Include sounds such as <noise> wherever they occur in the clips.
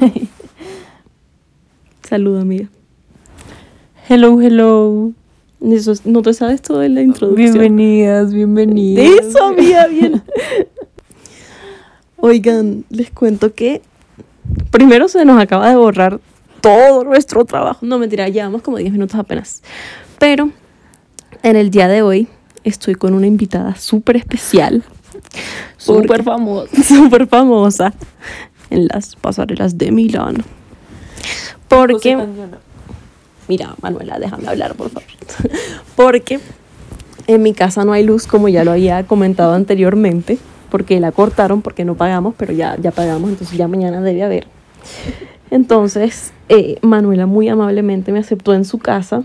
<laughs> Saluda, amiga. Hello, hello. Eso es- no te sabes todo de la introducción. Bienvenidas, bienvenidas. Eso, amiga, bien. <laughs> Oigan, les cuento que primero se nos acaba de borrar todo nuestro trabajo. No, mentira, llevamos como 10 minutos apenas. Pero en el día de hoy estoy con una invitada súper especial. Súper famosa. <laughs> súper famosa en las pasarelas de Milán. Porque, mira, Manuela, déjame hablar, por favor. <laughs> Porque en mi casa no hay luz, como ya lo había comentado anteriormente, porque la cortaron, porque no pagamos, pero ya, ya pagamos, entonces ya mañana debe haber. Entonces, eh, Manuela muy amablemente me aceptó en su casa,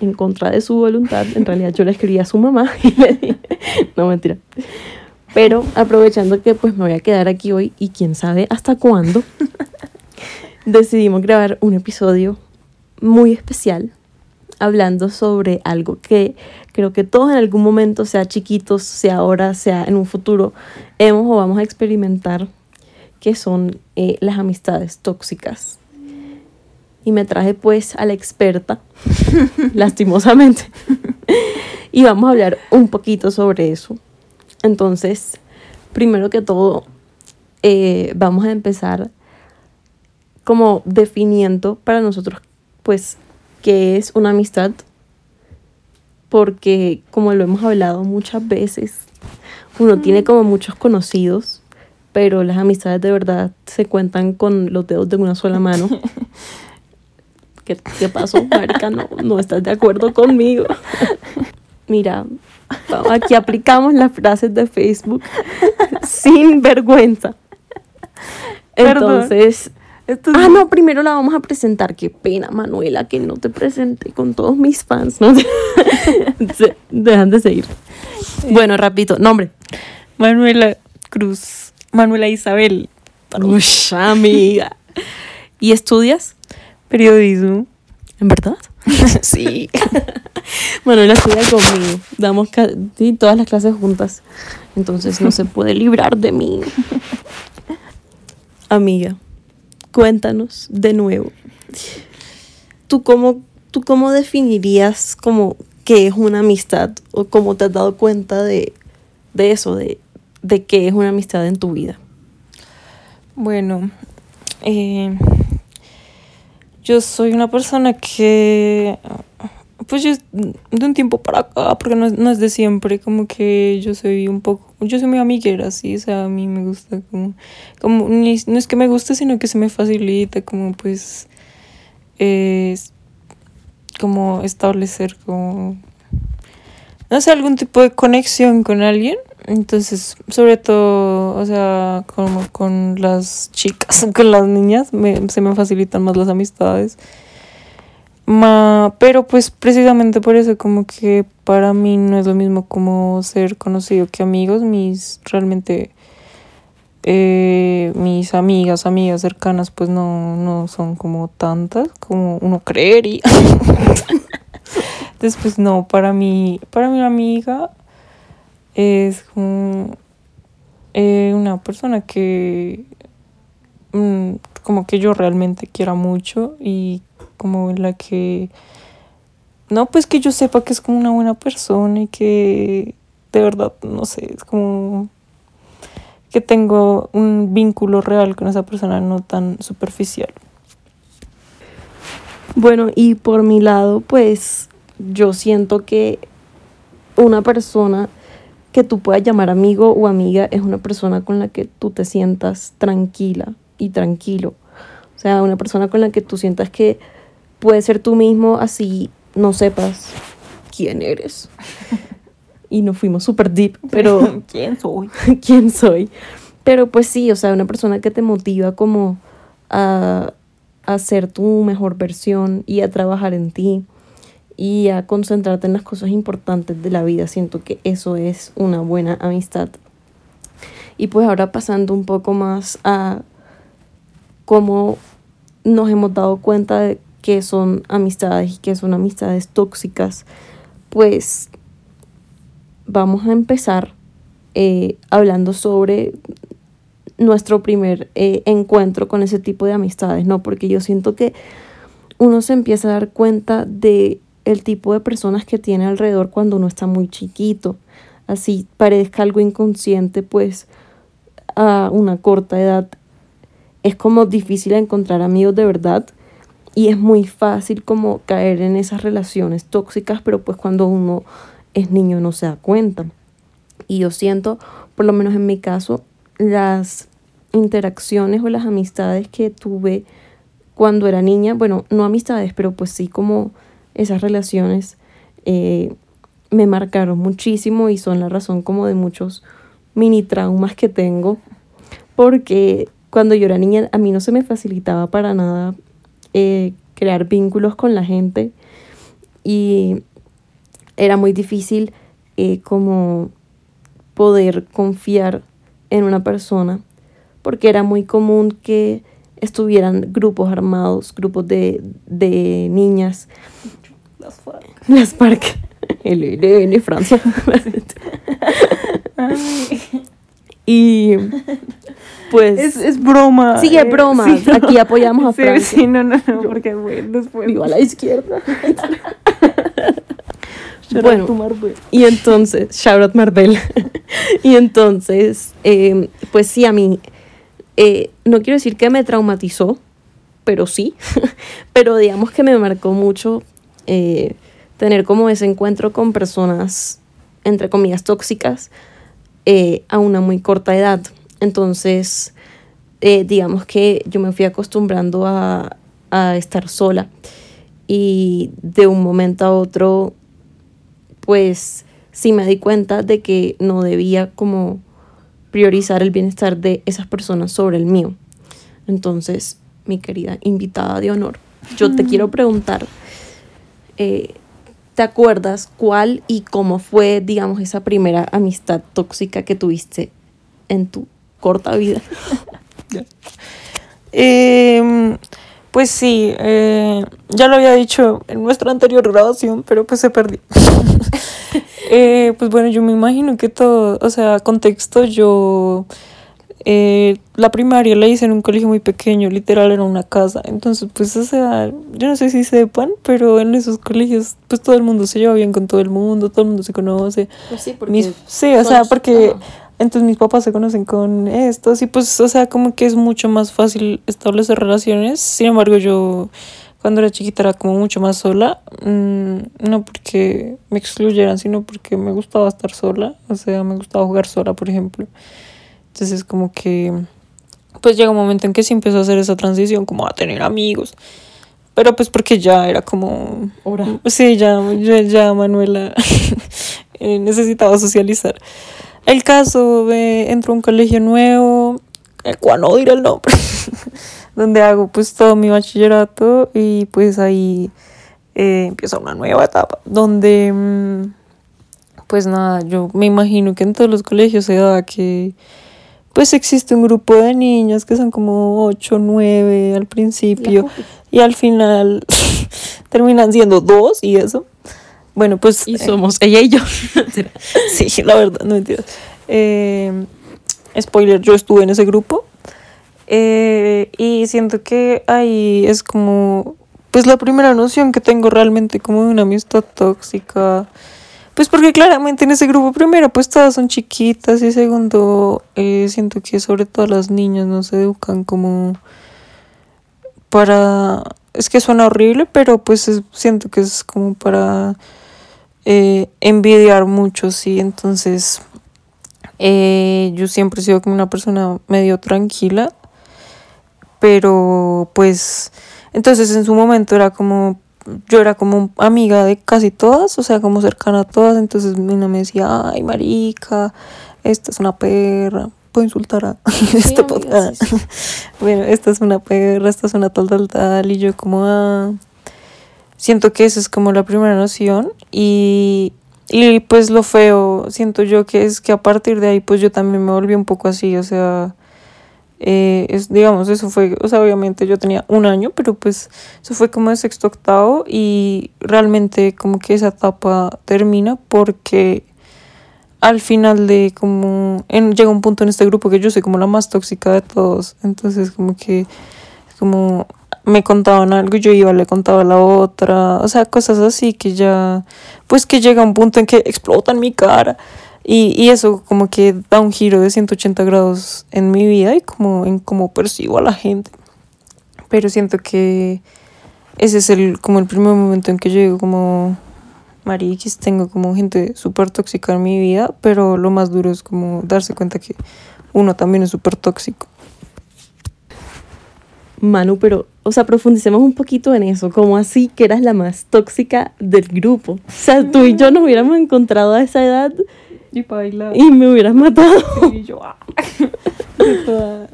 en contra de su voluntad. En realidad yo le escribí a su mamá <laughs> y le dije, no mentira. Pero aprovechando que pues me voy a quedar aquí hoy y quién sabe hasta cuándo, <laughs> decidimos grabar un episodio muy especial hablando sobre algo que creo que todos en algún momento, sea chiquitos, sea ahora, sea en un futuro, hemos o vamos a experimentar, que son eh, las amistades tóxicas. Y me traje pues a la experta, <laughs> lastimosamente, y vamos a hablar un poquito sobre eso. Entonces, primero que todo, eh, vamos a empezar como definiendo para nosotros, pues, qué es una amistad. Porque, como lo hemos hablado muchas veces, uno tiene como muchos conocidos, pero las amistades de verdad se cuentan con los dedos de una sola mano. <laughs> ¿Qué, qué pasó, <laughs> marica? No, no estás de acuerdo conmigo. Mira, aquí aplicamos las frases de Facebook <laughs> sin vergüenza. Entonces, ah, no, primero la vamos a presentar. Qué pena, Manuela, que no te presenté con todos mis fans. ¿no? <laughs> Se- Dejan de seguir. Bueno, rapidito, nombre. Manuela Cruz. Manuela Isabel. Ush, amiga. ¿Y estudias? Periodismo. ¿En verdad? <laughs> sí. <laughs> Manuela estudia conmigo. Damos todas las clases juntas. Entonces no se puede librar de mí. <laughs> Amiga, cuéntanos de nuevo. ¿Tú cómo, ¿Tú cómo definirías como qué es una amistad? ¿O cómo te has dado cuenta de, de eso, de, de qué es una amistad en tu vida? Bueno, eh, yo soy una persona que, pues yo de un tiempo para acá, porque no es, no es de siempre, como que yo soy un poco, yo soy muy amiguera, sí, o sea, a mí me gusta como, como ni- no es que me guste, sino que se me facilita, como pues, es como establecer como, no sé, algún tipo de conexión con alguien. Entonces, sobre todo, o sea, como con las chicas, <laughs> con las niñas, me- se me facilitan más las amistades. Ma, pero pues precisamente por eso como que para mí no es lo mismo como ser conocido que amigos, mis realmente eh, mis amigas, amigas cercanas pues no, no son como tantas como uno creería. <laughs> Después no, para mí, para mi amiga es como eh, una persona que mm, como que yo realmente quiera mucho y como en la que no pues que yo sepa que es como una buena persona y que de verdad no sé es como que tengo un vínculo real con esa persona no tan superficial Bueno, y por mi lado, pues yo siento que una persona que tú puedas llamar amigo o amiga es una persona con la que tú te sientas tranquila y tranquilo. O sea, una persona con la que tú sientas que puedes ser tú mismo así no sepas quién eres. Y nos fuimos súper deep, pero <laughs> quién soy <laughs> quién soy. Pero pues sí, o sea, una persona que te motiva como a, a ser tu mejor versión y a trabajar en ti y a concentrarte en las cosas importantes de la vida. Siento que eso es una buena amistad. Y pues ahora pasando un poco más a cómo nos hemos dado cuenta de qué son amistades y qué son amistades tóxicas, pues vamos a empezar eh, hablando sobre nuestro primer eh, encuentro con ese tipo de amistades, ¿no? Porque yo siento que uno se empieza a dar cuenta de el tipo de personas que tiene alrededor cuando uno está muy chiquito. Así parezca algo inconsciente, pues a una corta edad es como difícil encontrar amigos de verdad y es muy fácil como caer en esas relaciones tóxicas, pero pues cuando uno es niño no se da cuenta. Y yo siento, por lo menos en mi caso, las interacciones o las amistades que tuve cuando era niña, bueno, no amistades, pero pues sí como esas relaciones eh, me marcaron muchísimo y son la razón como de muchos mini traumas que tengo, porque cuando yo era niña a mí no se me facilitaba para nada eh, crear vínculos con la gente y era muy difícil eh, como poder confiar en una persona porque era muy común que estuvieran grupos armados, grupos de, de niñas. Las FARC. Las FARC. <laughs> El ELN, Francia. <laughs> y pues... Es, es broma. Sí, es eh, broma. sí, no. Aquí apoyamos a Francia. Sí, no, no, no, porque bueno, después. Viva la izquierda. <laughs> Bueno. Y entonces, shout out Marvel. <laughs> y entonces, eh, pues sí, a mí, eh, no quiero decir que me traumatizó, pero sí, <laughs> pero digamos que me marcó mucho eh, tener como ese encuentro con personas, entre comillas, tóxicas eh, a una muy corta edad. Entonces, eh, digamos que yo me fui acostumbrando a, a estar sola y de un momento a otro pues sí me di cuenta de que no debía como priorizar el bienestar de esas personas sobre el mío. Entonces, mi querida invitada de honor, yo te quiero preguntar, eh, ¿te acuerdas cuál y cómo fue, digamos, esa primera amistad tóxica que tuviste en tu corta vida? <laughs> Eh, pues sí, eh, ya lo había dicho en nuestra anterior grabación, pero pues se perdió. <laughs> Eh, pues bueno, yo me imagino que todo, o sea, contexto, yo eh, la primaria la hice en un colegio muy pequeño, literal era una casa. Entonces, pues, o sea, yo no sé si sepan, pero en esos colegios, pues todo el mundo se lleva bien con todo el mundo, todo el mundo se conoce. Pues sí, Mis- sí, o sea, porque entonces mis papás se conocen con estos y pues, o sea, como que es mucho más fácil establecer relaciones. Sin embargo, yo cuando era chiquita era como mucho más sola, mm, no porque me excluyeran, sino porque me gustaba estar sola, o sea, me gustaba jugar sola, por ejemplo. Entonces, como que, pues llega un momento en que sí empezó a hacer esa transición, como a tener amigos. Pero pues porque ya era como... Hora. Sí, ya, ya, ya Manuela <laughs> eh, necesitaba socializar. El caso de entro a un colegio nuevo, el cual no diré el nombre, <laughs> donde hago pues todo mi bachillerato y pues ahí eh, empieza una nueva etapa, donde mm, pues nada, yo me imagino que en todos los colegios se da que pues existe un grupo de niños que son como 8 o 9 al principio y al final <laughs> terminan siendo dos y eso. Bueno, pues... Y eh, somos ella y yo. <laughs> Sí, la verdad, no entiendo. Eh, spoiler, yo estuve en ese grupo. Eh, y siento que ahí es como, pues la primera noción que tengo realmente como de una amistad tóxica. Pues porque claramente en ese grupo primero pues todas son chiquitas y segundo eh, siento que sobre todo las niñas no se educan como para... Es que suena horrible, pero pues es- siento que es como para eh, envidiar mucho, sí. Entonces, eh, yo siempre he sido como una persona medio tranquila, pero pues, entonces en su momento era como, yo era como amiga de casi todas, o sea, como cercana a todas, entonces una me decía, ay, marica, esta es una perra. Puedo insultar a <laughs> este amiga, podcast. sí, <laughs> bueno, esta es una perra, esta es una tal, tal, tal, y yo como, ah, siento que esa es como la primera noción y, y pues lo feo, siento yo que es que a partir de ahí pues yo también me volví un poco así, o sea, eh, es, digamos, eso fue, o sea, obviamente yo tenía un año, pero pues eso fue como de sexto octavo y realmente como que esa etapa termina porque al final de como en, llega un punto en este grupo que yo soy como la más tóxica de todos. Entonces como que como me contaban algo yo iba le contaba a la otra o sea cosas así que ya pues que llega un punto en que explotan mi cara y, y eso como que da un giro de 180 grados en mi vida y como en cómo percibo a la gente pero siento que ese es el como el primer momento en que llego como mariquis, tengo como gente súper tóxica en mi vida, pero lo más duro es como darse cuenta que uno también es súper tóxico. Manu, pero, o sea, profundicemos un poquito en eso, como así que eras la más tóxica del grupo. O sea, tú y yo nos hubiéramos encontrado a esa edad y, y me hubieras matado. Y yo, ah. <laughs>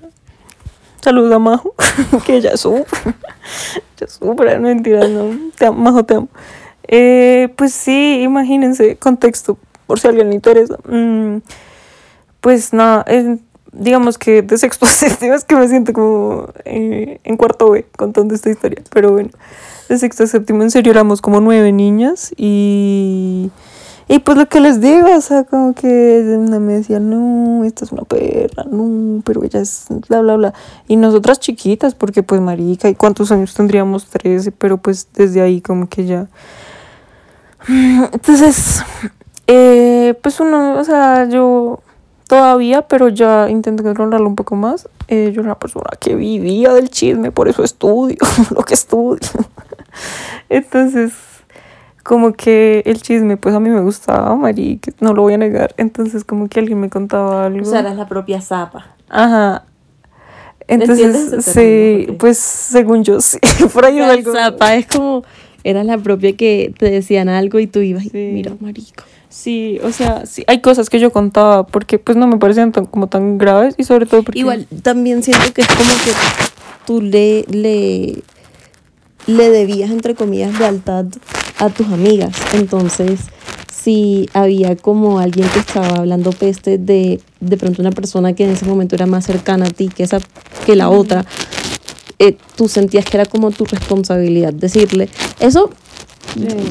Saludos a Majo, <laughs> que ella sufre. Ya sufre, no mentira, no. Te amo, Majo, te amo. Eh, pues sí, imagínense, contexto, por si alguien le interesa. Mm, pues nada, digamos que de sexto <laughs> a séptimo es que me siento como eh, en cuarto B contando esta historia, pero bueno, de sexto a séptimo en serio éramos como nueve niñas y... Y pues lo que les digo, o sea, como que me decía, no, esta es una perra, no, pero ella es bla, bla, bla. Y nosotras chiquitas, porque pues marica, ¿y cuántos años tendríamos? Trece, pero pues desde ahí como que ya entonces, eh, pues uno, o sea, yo todavía, pero ya intento controlarlo un poco más. Eh, yo era una persona que vivía del chisme, por eso estudio <laughs> lo que estudio. Entonces, como que el chisme, pues a mí me gustaba, Mari, no lo voy a negar. Entonces, como que alguien me contaba algo. O sea, eras la propia zapa. Ajá. Entonces, sí, pues según yo, sí. <laughs> Por ahí algo. Zapa es como era la propia que te decían algo y tú ibas y mira, marico. Sí, o sea, sí, hay cosas que yo contaba porque pues no me parecían tan, como tan graves y sobre todo porque... Igual, también siento que es como que tú le, le, le debías, entre comillas, lealtad a tus amigas. Entonces, si había como alguien que estaba hablando peste de de pronto una persona que en ese momento era más cercana a ti que, esa, que la otra, eh, tú sentías que era como tu responsabilidad decirle. Eso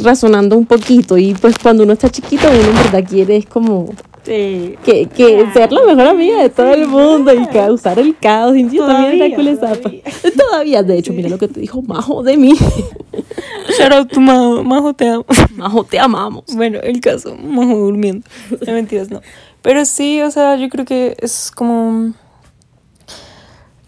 razonando un poquito y pues cuando uno está chiquito uno en verdad quiere es como que, que ser la mejor amiga de todo el mundo y causar el caos. Y yo también era todavía. todavía de hecho mira lo que te dijo Majo de mí. Shout out to Majo Majo te amo. Majo te amamos. Bueno el caso Majo durmiendo. No mentiras no. Pero sí o sea yo creo que es como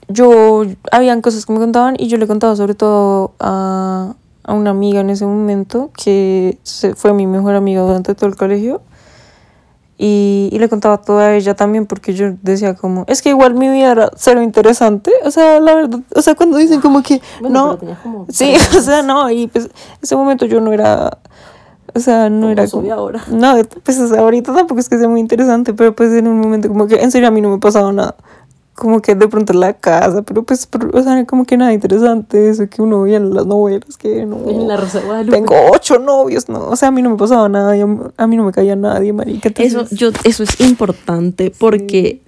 yo, habían cosas que me contaban y yo le contaba sobre todo a, a una amiga en ese momento que se, fue mi mejor amiga durante todo el colegio. Y, y, le contaba todo a ella también porque yo decía como, es que igual mi vida era cero interesante, o sea, la verdad, o sea, cuando dicen como que, no, sí, <laughs> o sea, no, y pues ese momento yo no era, o sea, no era como, ahora. no, pues ahorita tampoco es que sea muy interesante, pero pues en un momento como que en serio a mí no me pasaba nada como que de pronto en la casa, pero pues, o sea, como que nada interesante eso que uno veía en las novelas, que no. En la Rosa Tengo ocho novios, no, o sea, a mí no me pasaba nada, a mí no me caía nadie, marica. Eso, yo, eso es importante porque,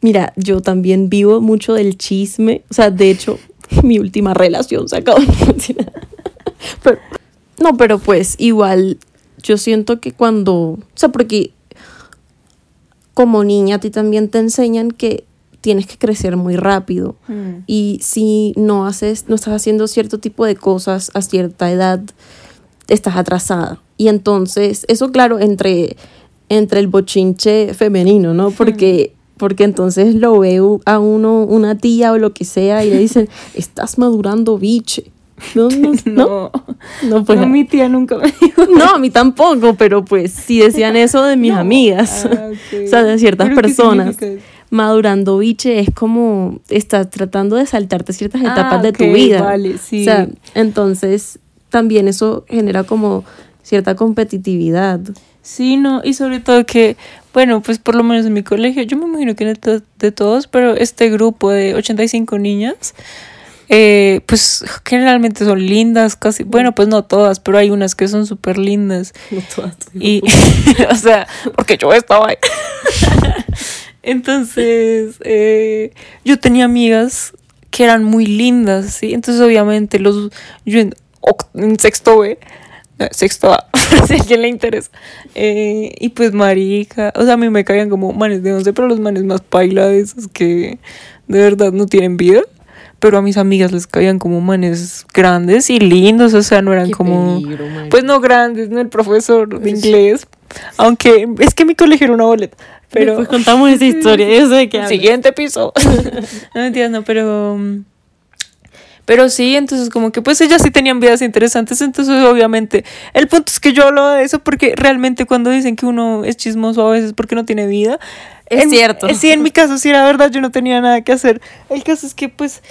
mira, yo también vivo mucho del chisme, o sea, de hecho, <laughs> mi última relación se acabó. <laughs> pero, no, pero pues igual, yo siento que cuando, o sea, porque como niña a ti también te enseñan que tienes que crecer muy rápido. Mm. Y si no haces, no estás haciendo cierto tipo de cosas a cierta edad, estás atrasada. Y entonces, eso claro, entre, entre el bochinche femenino, ¿no? Porque, porque entonces lo ve a uno, una tía o lo que sea, y le dicen, <laughs> estás madurando biche. No, no, <laughs> no. No, pues, mi tía nunca me dijo. <laughs> No, a mí tampoco, pero pues sí decían eso de mis amigas. Ah, o sea, de ciertas personas madurando biche es como estás tratando de saltarte ciertas ah, etapas de tu vida. Vale, sí. O sea, entonces también eso genera como cierta competitividad. Sí, no, y sobre todo que, bueno, pues por lo menos en mi colegio, yo me imagino que de, de todos, pero este grupo de 85 niñas, eh, pues generalmente son lindas, casi, bueno, pues no todas, pero hay unas que son súper lindas. No todas. Y, <laughs> o sea, porque yo estaba ahí. <laughs> Entonces, eh, yo tenía amigas que eran muy lindas, ¿sí? Entonces, obviamente, los, yo en, sexto B, sexto A, <laughs> si a alguien le interesa. Eh, y pues marica, o sea, a mí me caían como manes de once, pero los manes más paila de esos que de verdad no tienen vida. Pero a mis amigas les caían como manes grandes y lindos, o sea, no eran como... pues no grandes, no el profesor de inglés. Aunque es que mi colegio era una boleta. Pero pues contamos esa historia, <laughs> yo sé que Siguiente piso. <laughs> no entiendo, pero pero sí, entonces como que pues ellas sí tenían vidas interesantes, entonces obviamente el punto es que yo hablo de eso porque realmente cuando dicen que uno es chismoso a veces porque no tiene vida, es cierto. Sí, en mi caso sí era verdad, yo no tenía nada que hacer. El caso es que pues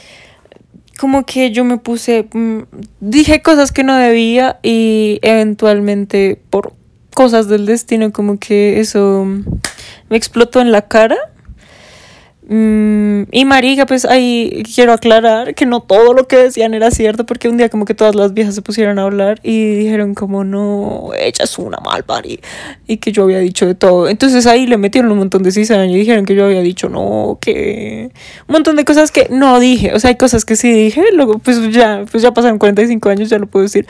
como que yo me puse, mm, dije cosas que no debía y eventualmente por cosas del destino como que eso me explotó en la cara. Mm, y marica, pues ahí quiero aclarar que no todo lo que decían era cierto, porque un día como que todas las viejas se pusieron a hablar y dijeron como no, ella es una mal pari y que yo había dicho de todo. Entonces ahí le metieron un montón de cizaña y dijeron que yo había dicho no, que un montón de cosas que no dije, o sea, hay cosas que sí dije, luego pues ya, pues ya pasaron 45 años, ya lo puedo decir,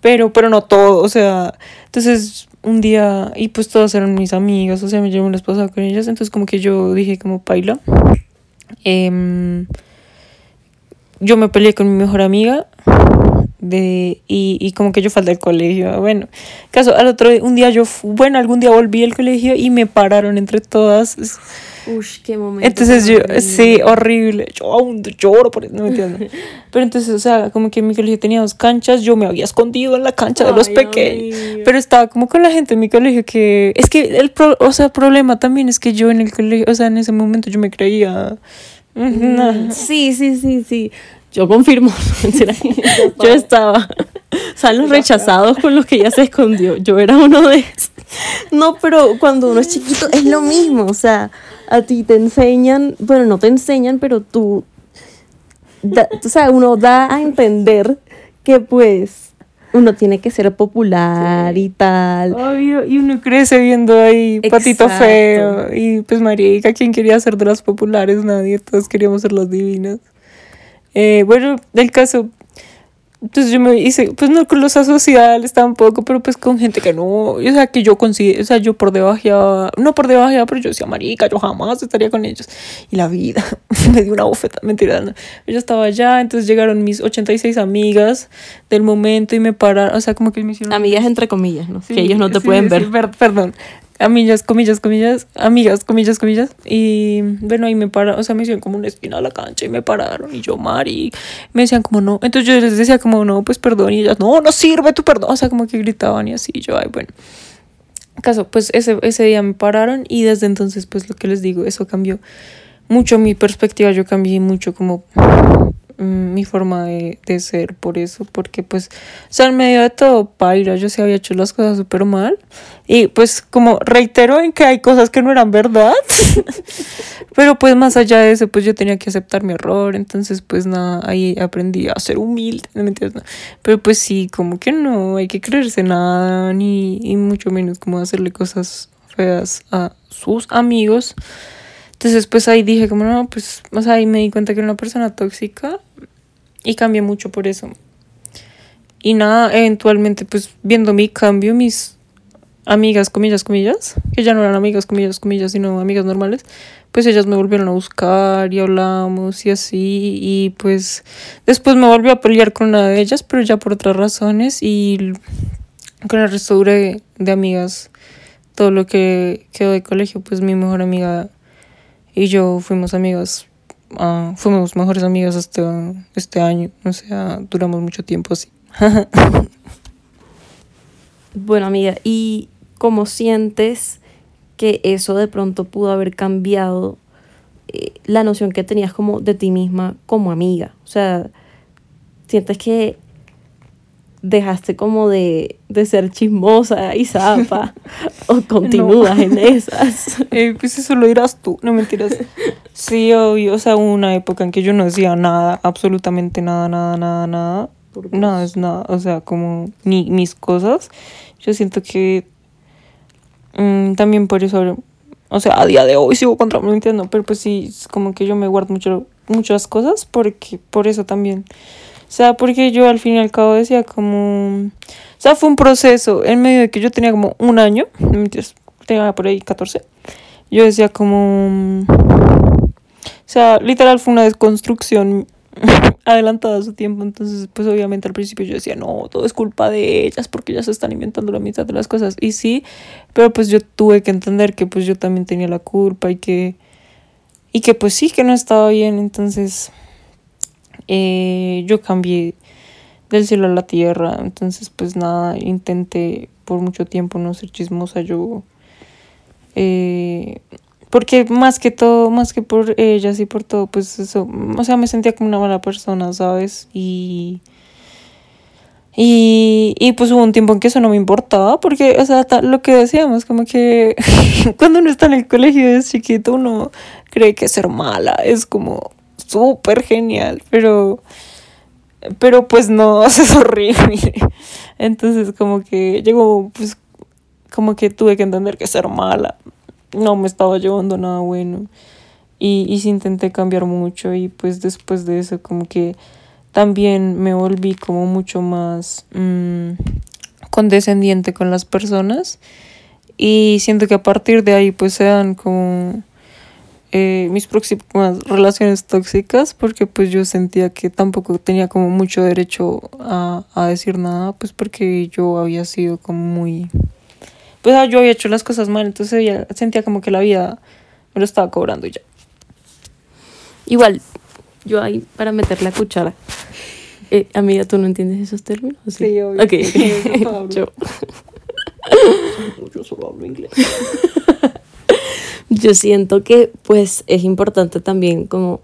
pero, pero no todo, o sea, entonces un día, y pues todas eran mis amigas, o sea, me llevo una esposa con ellas, entonces como que yo dije como paila. Em, yo me peleé con mi mejor amiga de, y, y como que yo falté al colegio. Bueno, caso, al otro un día yo, bueno, algún día volví al colegio y me pararon entre todas. Uy, qué momento. Entonces yo, sí, horrible. Yo aún lloro por eso, no me entiendo. <laughs> Pero entonces, o sea, como que mi colegio tenía dos canchas, yo me había escondido en la cancha de los pequeños. Pero estaba como con la gente en mi colegio que. Es que el pro, o sea, problema también es que yo en el colegio, o sea, en ese momento yo me creía. Mm, <laughs> sí, sí, sí, sí. Yo confirmo. <laughs> yo estaba. O sea, los rechazados con los que ella se escondió. Yo era uno de esos. No, pero cuando uno es chiquito es lo mismo. O sea, a ti te enseñan, bueno, no te enseñan, pero tú, o sea, uno da a entender que pues uno tiene que ser popular y tal. y uno crece viendo ahí patito feo y pues marica, ¿quién quería ser de las populares? Nadie, todos queríamos ser las divinas. Eh, bueno, del caso, entonces yo me hice, pues no con los asociales tampoco, pero pues con gente que no, o sea, que yo considero, o sea, yo por debajo, no por debajo, pero yo decía, marica, yo jamás estaría con ellos. Y la vida <laughs> me dio una bofeta, mentira, no. Yo estaba allá, entonces llegaron mis 86 amigas del momento y me pararon, o sea, como que me hicieron... Amigas entre comillas, ¿no? que ellos no te pueden ver. perdón amigas, comillas, comillas, amigas, comillas, comillas. Y bueno, ahí me pararon, o sea, me hicieron como una esquina a la cancha y me pararon. Y yo, Mari, me decían como no. Entonces yo les decía como no, pues perdón. Y ellas, no, no sirve tu perdón. O sea, como que gritaban y así. yo, ay, bueno. Caso, pues ese, ese día me pararon y desde entonces, pues lo que les digo, eso cambió mucho mi perspectiva. Yo cambié mucho como mi forma de, de, ser por eso, porque pues, o sea, en medio de todo, paira, yo se había hecho las cosas súper mal. Y pues como reitero en que hay cosas que no eran verdad, <laughs> pero pues más allá de eso, pues yo tenía que aceptar mi error, entonces pues nada, ahí aprendí a ser humilde, ¿no me entiendes? Pero pues sí, como que no hay que creerse nada, ni y mucho menos como hacerle cosas feas a sus amigos. Entonces, pues ahí dije, como no, pues, o sea, ahí me di cuenta que era una persona tóxica y cambié mucho por eso. Y nada, eventualmente, pues viendo mi cambio, mis amigas, comillas, comillas, que ya no eran amigas, comillas, comillas, sino amigas normales, pues ellas me volvieron a buscar y hablamos y así. Y pues después me volví a pelear con una de ellas, pero ya por otras razones. Y con el resto de, de amigas, todo lo que quedó de colegio, pues mi mejor amiga y yo fuimos amigas, uh, fuimos mejores amigas hasta este año, o sea, duramos mucho tiempo así. <laughs> bueno, amiga, ¿y cómo sientes que eso de pronto pudo haber cambiado eh, la noción que tenías como de ti misma como amiga? O sea, ¿sientes que dejaste como de, ser chismosa y zapa <laughs> o continúas en <laughs> esas. Eh, pues eso lo dirás tú, no mentiras. Sí, obvio, o sea, una época en que yo no decía nada, absolutamente nada, nada, nada, nada. Nada es nada, o sea, como ni mis cosas. Yo siento que mm, también por eso, o sea, a día de hoy sigo contra, no entiendo, pero pues sí, como que yo me guardo mucho, muchas cosas porque por eso también sea, porque yo al fin y al cabo decía como... O sea, fue un proceso en medio de que yo tenía como un año, tenía por ahí 14. Yo decía como... O sea, literal fue una desconstrucción <laughs> adelantada a su tiempo. Entonces, pues obviamente al principio yo decía, no, todo es culpa de ellas porque ellas están inventando la mitad de las cosas. Y sí, pero pues yo tuve que entender que pues yo también tenía la culpa y que... Y que pues sí, que no estaba bien. Entonces, eh, yo cambié del cielo a la tierra. Entonces, pues nada, intenté por mucho tiempo no ser chismosa. Yo... Eh, porque más que todo, más que por ellas y por todo, pues eso, o sea, me sentía como una mala persona, ¿sabes? Y, y, y pues hubo un tiempo en que eso no me importaba, porque, o sea, lo que decíamos, como que <laughs> cuando uno está en el colegio es chiquito, uno cree que ser mala es como súper genial, pero, pero pues no, <laughs> es horrible. Entonces como que llegó, pues como que tuve que entender que ser mala no me estaba llevando nada bueno. Y, y sí intenté cambiar mucho y pues después de eso como que también me volví como mucho más mmm, condescendiente con las personas y siento que a partir de ahí pues sean como eh, mis próximas relaciones tóxicas porque pues yo sentía que tampoco tenía como mucho derecho a, a decir nada pues porque yo había sido como muy pues ah, yo había hecho las cosas mal, entonces ya sentía como que la vida me lo estaba cobrando ya. Igual, yo ahí para meter la cuchara. Eh, amiga, ¿tú no entiendes esos términos? Sí, sí obvio. Ok. <laughs> yo. <laughs> yo solo hablo inglés. <laughs> yo siento que pues es importante también como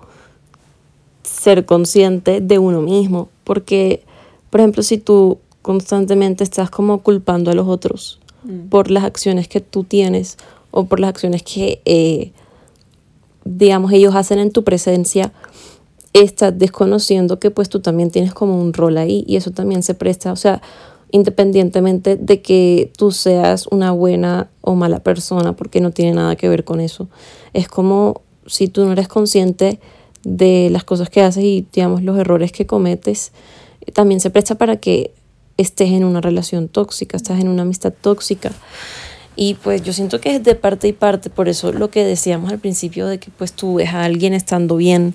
ser consciente de uno mismo, porque, por ejemplo, si tú constantemente estás como culpando a los otros Mm. por las acciones que tú tienes o por las acciones que, eh, digamos, ellos hacen en tu presencia, estás desconociendo que pues tú también tienes como un rol ahí y eso también se presta, o sea, independientemente de que tú seas una buena o mala persona, porque no tiene nada que ver con eso. Es como si tú no eres consciente de las cosas que haces y, digamos, los errores que cometes, también se presta para que estés en una relación tóxica, estás en una amistad tóxica. Y pues yo siento que es de parte y parte, por eso lo que decíamos al principio de que pues tú ves a alguien estando bien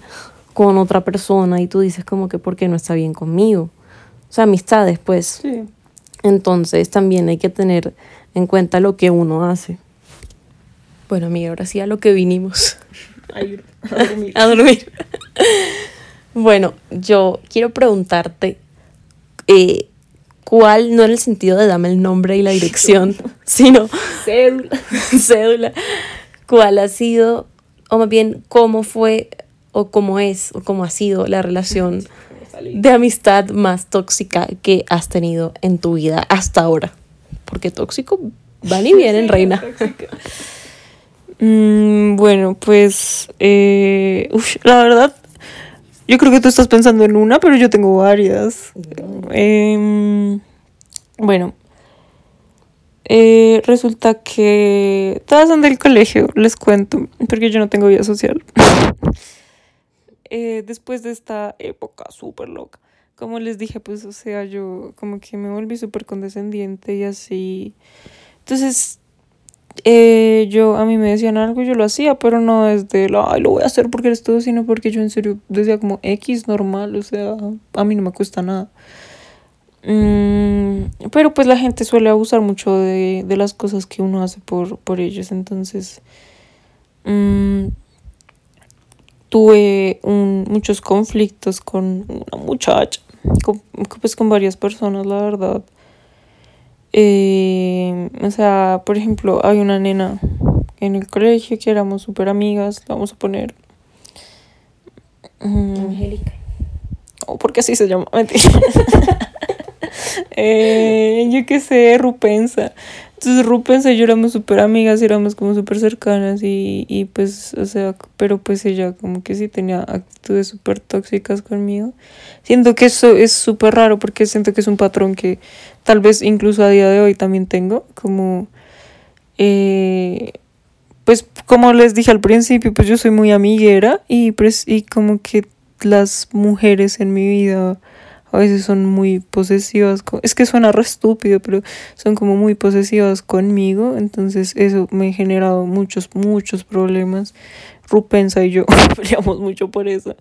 con otra persona y tú dices como que porque no está bien conmigo. O sea, amistades pues. Sí. Entonces también hay que tener en cuenta lo que uno hace. Bueno, amiga, ahora sí a lo que vinimos. <laughs> A, dormir. <laughs> a dormir. bueno, yo quiero preguntarte, eh, cuál, no en el sentido de dame el nombre y la dirección, <laughs> sino cédula. cédula, cuál ha sido, o más bien cómo fue, o cómo es, o cómo ha sido la relación de amistad más tóxica que has tenido en tu vida hasta ahora. Porque tóxico van y <laughs> vienen, reina. <laughs> Mm, bueno, pues eh, la verdad yo creo que tú estás pensando en una, pero yo tengo varias. Em, bueno, eh, resulta que todas son del colegio, les cuento, porque yo no tengo vida social. <laughs> Eh, después de esta época súper loca, como les dije, pues, o sea, yo como que me volví súper condescendiente y así. Entonces, eh, yo a mí me decían algo y yo lo hacía, pero no desde lo, Ay, lo voy a hacer porque eres todo, sino porque yo en serio decía como X normal, o sea, a mí no me cuesta nada. Mm, pero pues la gente suele abusar mucho de, de las cosas que uno hace por, por ellos, entonces mm, tuve un, muchos conflictos con una muchacha, con, pues con varias personas, la verdad. Eh, o sea, por ejemplo, hay una nena en el colegio que éramos súper amigas, la vamos a poner. Mm, Angélica. O porque así se llama, mentira. <laughs> eh, yo qué sé, Rupensa. Entonces Rupensa y yo éramos súper amigas éramos como súper cercanas y, y pues, o sea, pero pues ella como que sí tenía actitudes súper tóxicas conmigo. Siento que eso es súper raro porque siento que es un patrón que tal vez incluso a día de hoy también tengo, como, eh, pues como les dije al principio, pues yo soy muy amiguera y, pues, y como que las mujeres en mi vida a veces son muy posesivas. Es que suena estúpido, pero son como muy posesivas conmigo. Entonces eso me ha generado muchos, muchos problemas. Rupensa y yo <laughs> peleamos mucho por eso.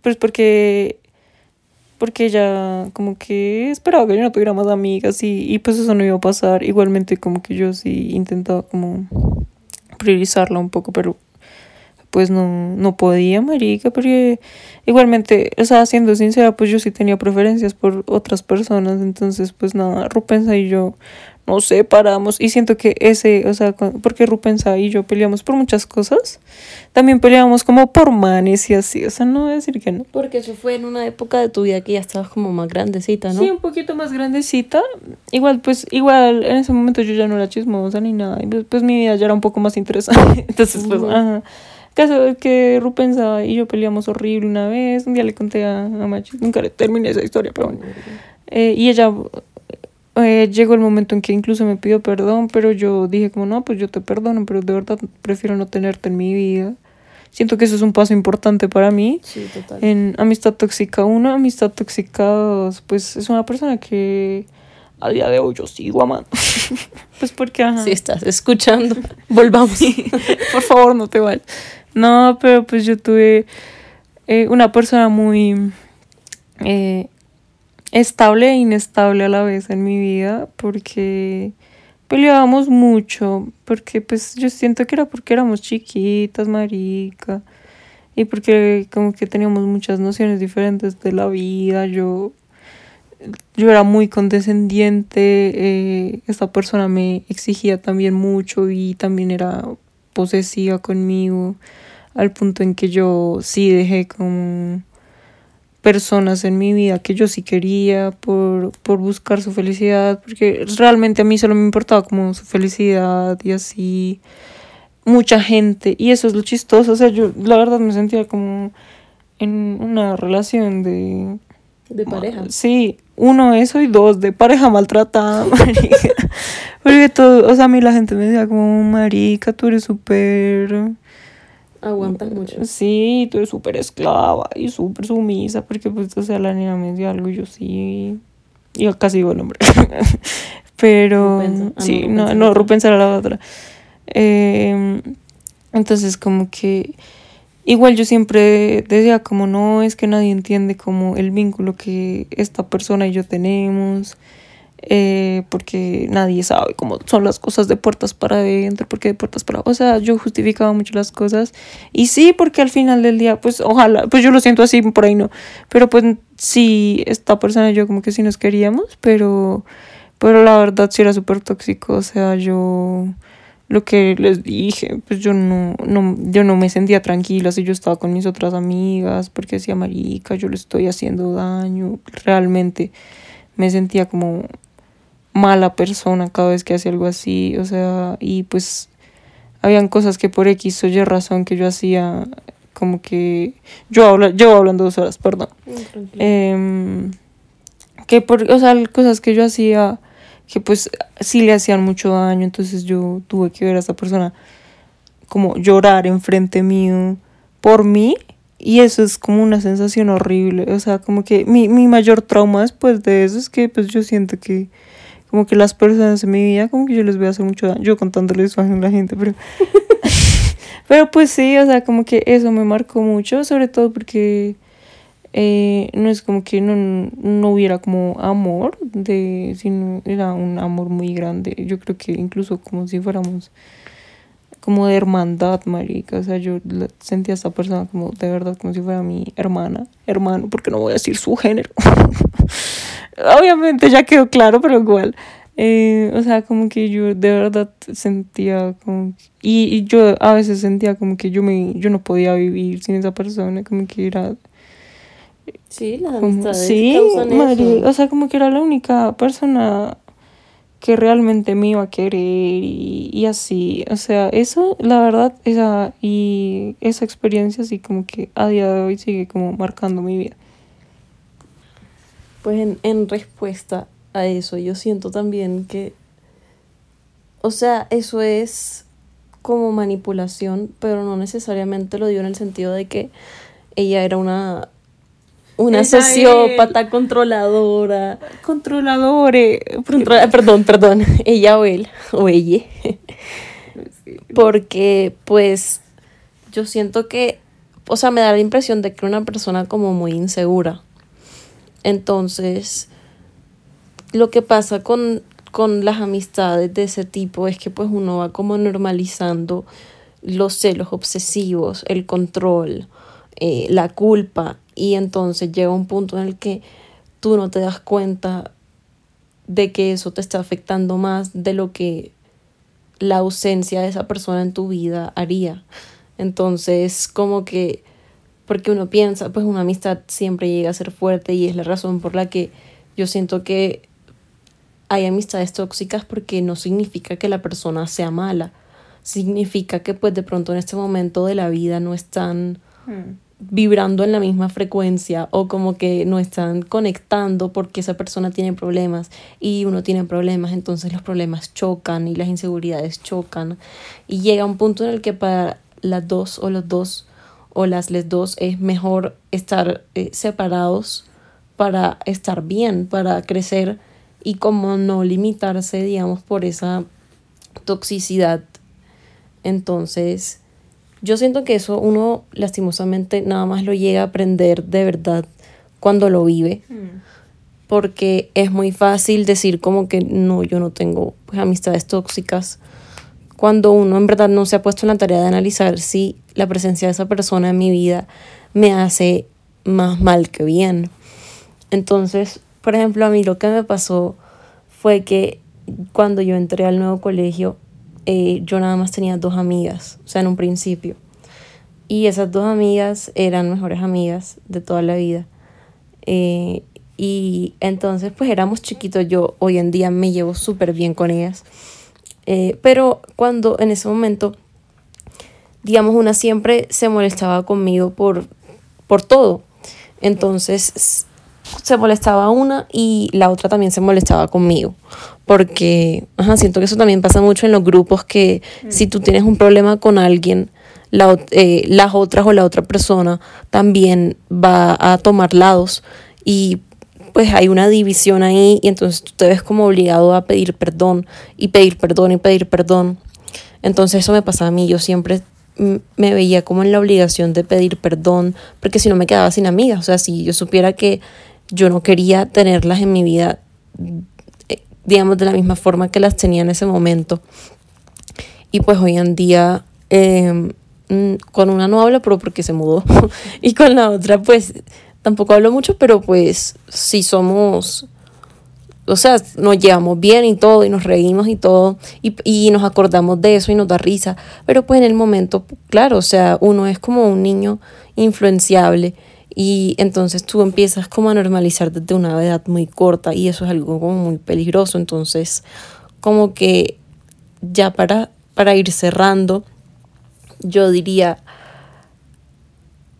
Pues porque porque ella como que esperaba que yo no tuviera más amigas y, y pues eso no iba a pasar. Igualmente como que yo sí intentaba como priorizarla un poco, pero pues no, no podía, marica, porque igualmente, o sea, siendo sincera, pues yo sí tenía preferencias por otras personas, entonces pues nada, Rupensa y yo nos separamos y siento que ese, o sea, porque Rupensa y yo peleamos por muchas cosas, también peleamos como por manes y así, o sea, no voy a decir que no. Porque eso fue en una época de tu vida que ya estabas como más grandecita, ¿no? Sí, un poquito más grandecita, igual pues, igual en ese momento yo ya no era chismosa ni nada, y pues, pues mi vida ya era un poco más interesante, <laughs> entonces pues, ajá. Caso es que Rupensa y yo peleamos horrible una vez. Un día le conté a, a Machi, nunca le terminé esa historia, pero bueno. Eh, y ella eh, llegó el momento en que incluso me pidió perdón, pero yo dije como no, pues yo te perdono, pero de verdad prefiero no tenerte en mi vida. Siento que eso es un paso importante para mí. Sí, total. En Amistad Tóxica 1, Amistad Tóxica 2, pues es una persona que a día de hoy yo sigo amando. <laughs> pues porque, ajá. Si estás escuchando, <laughs> volvamos. <laughs> Por favor, no te vayas. No, pero pues yo tuve eh, una persona muy eh, estable e inestable a la vez en mi vida porque peleábamos mucho, porque pues yo siento que era porque éramos chiquitas, marica, y porque como que teníamos muchas nociones diferentes de la vida, yo, yo era muy condescendiente, eh, esta persona me exigía también mucho y también era posesiva conmigo al punto en que yo sí dejé como personas en mi vida que yo sí quería por, por buscar su felicidad, porque realmente a mí solo me importaba como su felicidad y así mucha gente y eso es lo chistoso, o sea, yo la verdad me sentía como en una relación de de pareja. Sí, uno eso y dos de pareja maltratada, <laughs> marica. Porque todo, o sea, a mí la gente me decía como, marica, tú eres súper Aguantas mucho. Sí, tú eres súper esclava y súper sumisa, porque pues, o sea, la niña me dio algo y yo sí. Yo casi digo el nombre. <laughs> Pero. Rupensa. Ah, sí, no, no, Rupensa no, era Rupensa era la otra. Eh, entonces, como que. Igual yo siempre decía como no, es que nadie entiende como el vínculo que esta persona y yo tenemos eh, porque nadie sabe cómo son las cosas de puertas para adentro, porque de puertas para... O sea, yo justificaba mucho las cosas. Y sí, porque al final del día, pues ojalá, pues yo lo siento así, por ahí no. Pero pues sí, esta persona y yo como que sí nos queríamos, pero, pero la verdad sí era súper tóxico. O sea, yo lo que les dije, pues yo no, no, yo no me sentía tranquila si yo estaba con mis otras amigas, porque decía, marica, yo le estoy haciendo daño. Realmente me sentía como mala persona cada vez que hacía algo así, o sea, y pues habían cosas que por X o Y razón que yo hacía, como que yo habla, yo hablando dos horas, perdón. Eh, que por, o sea, cosas que yo hacía que pues sí le hacían mucho daño, entonces yo tuve que ver a esa persona como llorar enfrente mío por mí y eso es como una sensación horrible, o sea, como que mi, mi mayor trauma después de eso es que pues yo siento que como que las personas en mi vida, como que yo les voy a hacer mucho daño, yo contándole eso a la gente, pero... <laughs> <laughs> pero pues sí, o sea, como que eso me marcó mucho, sobre todo porque eh, no es como que no, no hubiera como amor, de, sino era un amor muy grande, yo creo que incluso como si fuéramos como de hermandad, marica, o sea, yo sentía a esta persona como de verdad, como si fuera mi hermana, hermano, porque no voy a decir su género. <laughs> Obviamente ya quedó claro, pero igual. Eh, o sea, como que yo de verdad sentía como... Y, y yo a veces sentía como que yo, me, yo no podía vivir sin esa persona, como que era... Sí, las amistades sí, eso. o sea, como que era la única persona que realmente me iba a querer y, y así, o sea, eso, la verdad, esa, y esa experiencia así como que a día de hoy sigue como marcando mi vida. Pues en, en respuesta a eso, yo siento también que, o sea, eso es como manipulación, pero no necesariamente lo dio en el sentido de que ella era una una Esa sociópata controladora. Controladore. Controla- <laughs> perdón, perdón, ella o él, o ella. Porque, pues, yo siento que, o sea, me da la impresión de que era una persona como muy insegura. Entonces, lo que pasa con, con las amistades de ese tipo es que pues uno va como normalizando los celos obsesivos, el control, eh, la culpa, y entonces llega un punto en el que tú no te das cuenta de que eso te está afectando más de lo que la ausencia de esa persona en tu vida haría. Entonces, como que, porque uno piensa, pues una amistad siempre llega a ser fuerte y es la razón por la que yo siento que hay amistades tóxicas porque no significa que la persona sea mala, significa que pues de pronto en este momento de la vida no están vibrando en la misma frecuencia o como que no están conectando porque esa persona tiene problemas y uno tiene problemas, entonces los problemas chocan y las inseguridades chocan y llega un punto en el que para las dos o los dos o las les dos es mejor estar eh, separados para estar bien, para crecer y como no limitarse, digamos, por esa toxicidad. Entonces, yo siento que eso uno lastimosamente nada más lo llega a aprender de verdad cuando lo vive, porque es muy fácil decir como que no, yo no tengo pues, amistades tóxicas, cuando uno en verdad no se ha puesto en la tarea de analizar si la presencia de esa persona en mi vida me hace más mal que bien. Entonces, por ejemplo, a mí lo que me pasó fue que cuando yo entré al nuevo colegio, eh, yo nada más tenía dos amigas, o sea, en un principio. Y esas dos amigas eran mejores amigas de toda la vida. Eh, y entonces, pues éramos chiquitos, yo hoy en día me llevo súper bien con ellas. Eh, pero cuando en ese momento, digamos, una siempre se molestaba conmigo por, por todo. Entonces se molestaba una y la otra también se molestaba conmigo. Porque ajá, siento que eso también pasa mucho en los grupos, que si tú tienes un problema con alguien, la, eh, las otras o la otra persona también va a tomar lados y pues hay una división ahí y entonces tú te ves como obligado a pedir perdón y pedir perdón y pedir perdón. Entonces eso me pasaba a mí, yo siempre mm, me veía como en la obligación de pedir perdón, porque si no me quedaba sin amigas, o sea, si yo supiera que yo no quería tenerlas en mi vida, eh, digamos, de la misma forma que las tenía en ese momento. Y pues hoy en día eh, mm, con una no hablo, pero porque se mudó, <laughs> y con la otra pues tampoco hablo mucho, pero pues sí somos o sea, nos llevamos bien y todo, y nos reímos y todo, y, y nos acordamos de eso y nos da risa, pero pues en el momento, claro, o sea, uno es como un niño influenciable y entonces tú empiezas como a normalizar desde una edad muy corta y eso es algo como muy peligroso, entonces como que ya para, para ir cerrando, yo diría,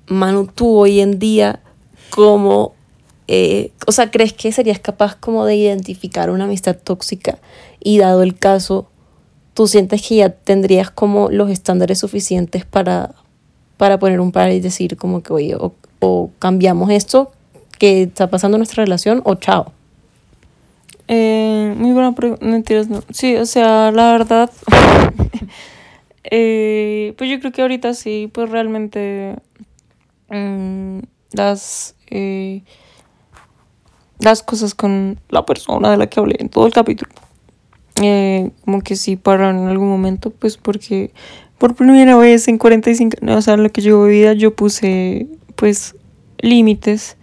Manu, tú hoy en día, como eh, o sea, ¿crees que serías capaz como de identificar una amistad tóxica y dado el caso, tú sientes que ya tendrías como los estándares suficientes para, para poner un par y decir como que, oye, o, o cambiamos esto que está pasando en nuestra relación o chao? Eh, muy buena pregunta. Mentiras, no. Sí, o sea, la verdad. <laughs> eh, pues yo creo que ahorita sí, pues realmente. mm, las. eh, las cosas con la persona de la que hablé en todo el capítulo. Como que sí paran en algún momento, pues porque por primera vez en 45, no, o sea, lo que de vida, yo puse, pues, límites.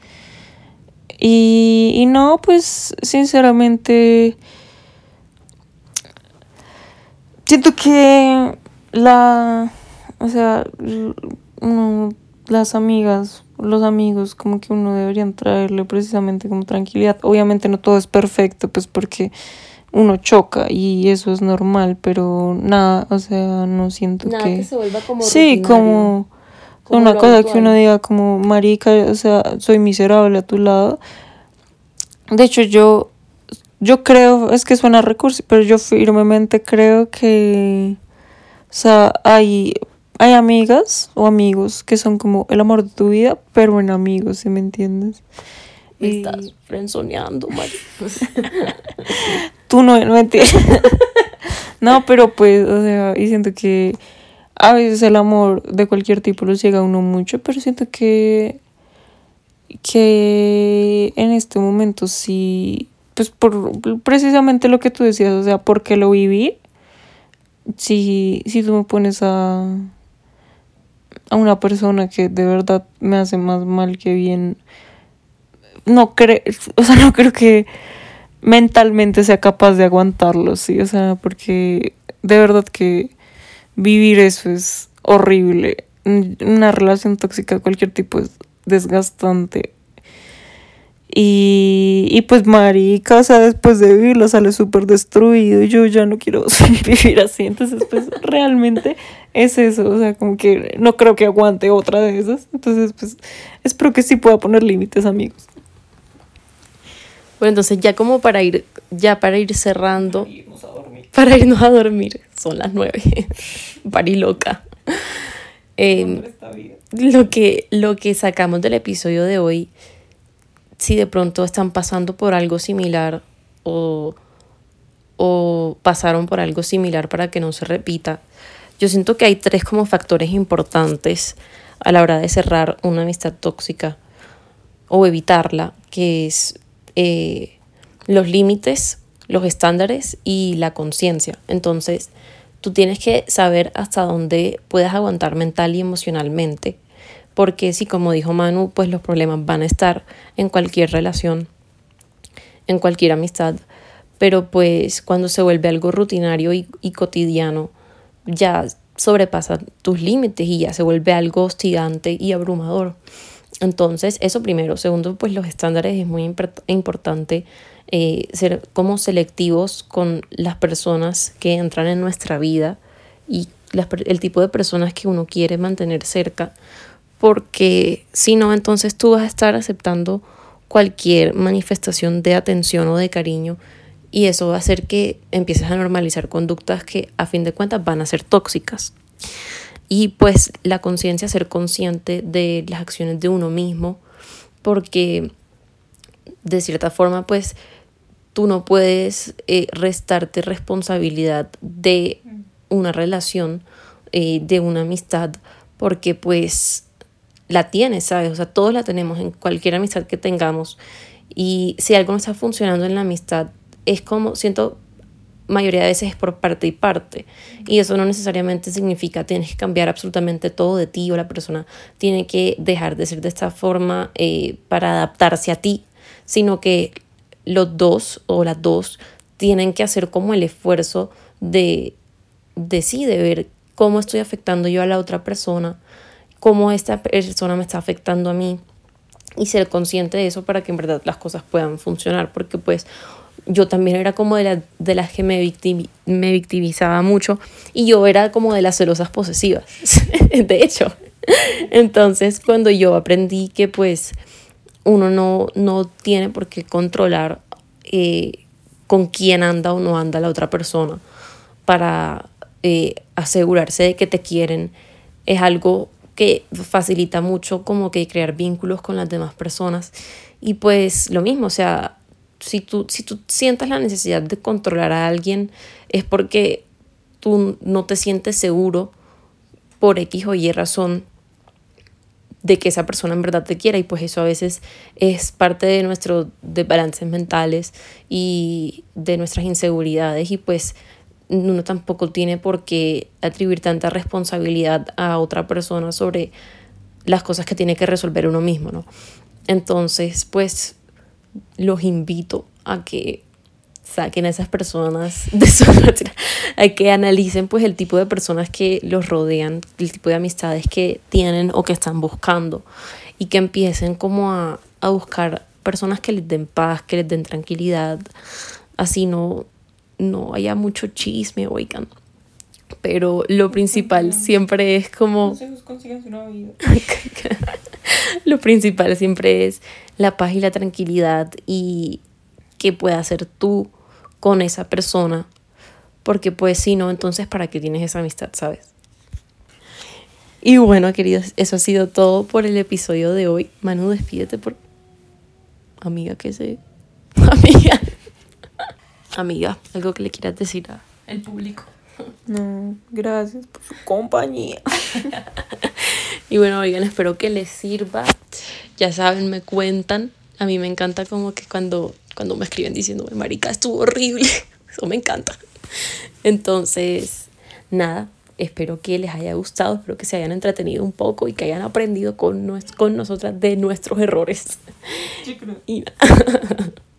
Y, y no, pues, sinceramente, siento que la, o sea, uno, las amigas, los amigos, como que uno deberían traerle precisamente como tranquilidad. Obviamente no todo es perfecto, pues porque uno choca y eso es normal, pero nada, o sea, no siento Nada que... que se vuelva como Sí, rutinario, como una cosa que uno diga como, marica, o sea, soy miserable a tu lado. De hecho, yo, yo creo, es que suena recurso, pero yo firmemente creo que, o sea, hay, hay amigas o amigos que son como el amor de tu vida, pero en amigos, si me entiendes. Me estás frenzoneando, Mari. <laughs> Tú no, no entiendes. <laughs> no, pero pues, o sea, y siento que a veces el amor de cualquier tipo lo llega a uno mucho, pero siento que que en este momento sí, pues por precisamente lo que tú decías, o sea, porque lo viví, si, si tú me pones a, a una persona que de verdad me hace más mal que bien, no creo, o sea, no creo que mentalmente sea capaz de aguantarlo, sí, o sea, porque de verdad que vivir eso es horrible. Una relación tóxica de cualquier tipo es desgastante. Y, y pues marica, o sea, después de vivirlo sale súper destruido y yo ya no quiero <laughs> vivir así. Entonces, pues realmente es eso, o sea, como que no creo que aguante otra de esas. Entonces, pues espero que sí pueda poner límites, amigos. Bueno, entonces ya como para ir, ya para ir cerrando, para irnos a dormir. son las nueve, <laughs> pariloca. Eh, lo, que, lo que sacamos del episodio de hoy, si de pronto están pasando por algo similar o, o pasaron por algo similar para que no se repita, yo siento que hay tres como factores importantes a la hora de cerrar una amistad tóxica o evitarla, que es eh, los límites, los estándares y la conciencia. Entonces, tú tienes que saber hasta dónde puedes aguantar mental y emocionalmente, porque si como dijo Manu, pues los problemas van a estar en cualquier relación, en cualquier amistad, pero pues cuando se vuelve algo rutinario y, y cotidiano, ya sobrepasa tus límites y ya se vuelve algo hostigante y abrumador. Entonces, eso primero. Segundo, pues los estándares es muy importante eh, ser como selectivos con las personas que entran en nuestra vida y el tipo de personas que uno quiere mantener cerca, porque si no, entonces tú vas a estar aceptando cualquier manifestación de atención o de cariño y eso va a hacer que empieces a normalizar conductas que a fin de cuentas van a ser tóxicas. Y pues la conciencia, ser consciente de las acciones de uno mismo, porque de cierta forma pues tú no puedes eh, restarte responsabilidad de una relación, eh, de una amistad, porque pues la tienes, ¿sabes? O sea, todos la tenemos en cualquier amistad que tengamos. Y si algo no está funcionando en la amistad, es como, siento, mayoría de veces es por parte y parte. Y eso no necesariamente significa tienes que cambiar absolutamente todo de ti o la persona tiene que dejar de ser de esta forma eh, para adaptarse a ti, sino que los dos o las dos tienen que hacer como el esfuerzo de, de sí, de ver cómo estoy afectando yo a la otra persona, cómo esta persona me está afectando a mí y ser consciente de eso para que en verdad las cosas puedan funcionar, porque pues yo también era como de, de las que me, me victimizaba mucho y yo era como de las celosas posesivas, <laughs> de hecho. Entonces, cuando yo aprendí que pues uno no, no tiene por qué controlar eh, con quién anda o no anda la otra persona para eh, asegurarse de que te quieren, es algo que facilita mucho como que crear vínculos con las demás personas. Y pues lo mismo, o sea, si tú, si tú sientas la necesidad de controlar a alguien, es porque tú no te sientes seguro por X o Y razón de que esa persona en verdad te quiera y pues eso a veces es parte de nuestros desbalances mentales y de nuestras inseguridades y pues uno tampoco tiene por qué atribuir tanta responsabilidad a otra persona sobre las cosas que tiene que resolver uno mismo, ¿no? Entonces, pues los invito a que saquen a esas personas <laughs> de su a que analicen pues el tipo de personas que los rodean, el tipo de amistades que tienen o que están buscando y que empiecen como a, a buscar personas que les den paz, que les den tranquilidad, así no, no haya mucho chisme, oigan. Pero lo principal siempre es como... <laughs> lo principal siempre es la paz y la tranquilidad y que puedas hacer tú con esa persona, porque pues si no, entonces ¿para qué tienes esa amistad, sabes? Y bueno, queridos, eso ha sido todo por el episodio de hoy. Manu, despídete por... Amiga, ¿qué sé? <laughs> Amiga. Amiga, algo que le quieras decir al público. No, gracias por su compañía. <laughs> y bueno, oigan, espero que les sirva. Ya saben, me cuentan. A mí me encanta como que cuando, cuando me escriben diciendo, marica, estuvo horrible. <laughs> Eso me encanta. Entonces, nada, espero que les haya gustado, espero que se hayan entretenido un poco y que hayan aprendido con, con nosotras de nuestros errores. <laughs> Y <laughs>